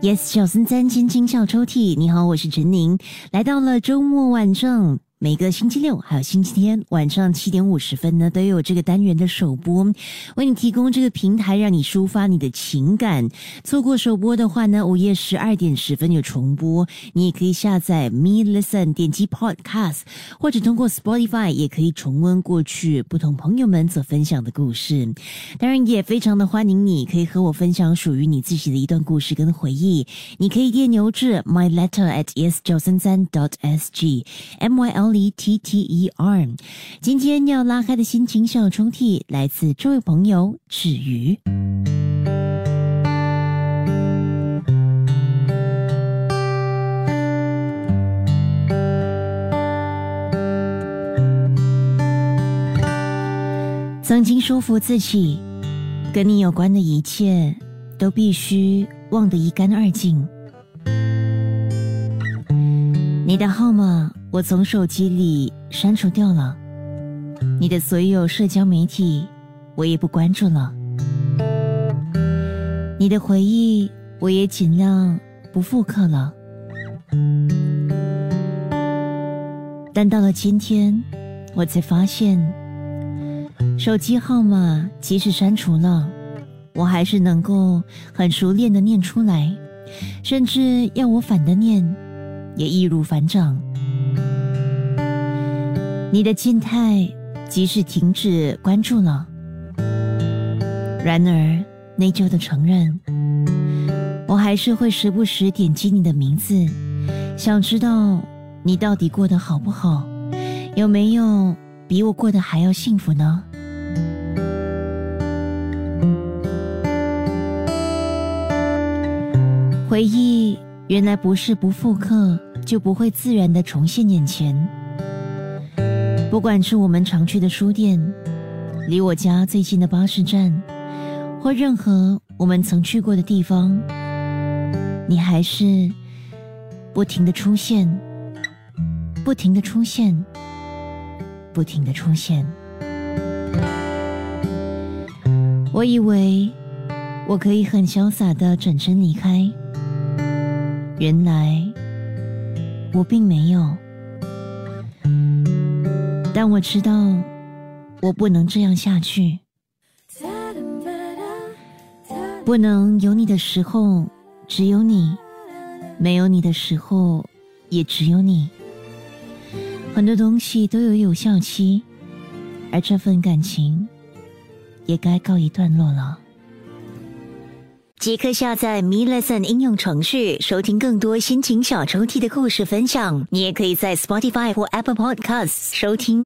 Yes，小森森，轻轻笑抽屉，你好，我是陈宁，来到了周末晚上。每个星期六还有星期天晚上七点五十分呢，都有这个单元的首播，为你提供这个平台，让你抒发你的情感。错过首播的话呢，午夜十二点十分有重播，你也可以下载 Me Listen，点击 Podcast，或者通过 Spotify 也可以重温过去不同朋友们所分享的故事。当然，也非常的欢迎你可以和我分享属于你自己的一段故事跟回忆。你可以电邮至 my letter at yes 九三三 dot s g m y l e t t e r。今天要拉开的心情小抽屉来自这位朋友芷瑜。曾经说服自己，跟你有关的一切都必须忘得一干二净。你的号码我从手机里删除掉了，你的所有社交媒体我也不关注了，你的回忆我也尽量不复刻了。但到了今天，我才发现。手机号码即使删除了，我还是能够很熟练的念出来，甚至要我反的念，也易如反掌。你的静态即使停止关注了，然而内疚的承认，我还是会时不时点击你的名字，想知道你到底过得好不好，有没有比我过得还要幸福呢？回忆原来不是不复刻就不会自然的重现眼前。不管是我们常去的书店，离我家最近的巴士站，或任何我们曾去过的地方，你还是不停的出现，不停的出现，不停的出现。我以为我可以很潇洒的转身离开。原来我并没有，但我知道我不能这样下去，不能有你的时候只有你，没有你的时候也只有你。很多东西都有有效期，而这份感情也该告一段落了。即刻下载 Me Lesson 应用程序，收听更多心情小抽屉的故事分享。你也可以在 Spotify 或 Apple Podcasts 收听。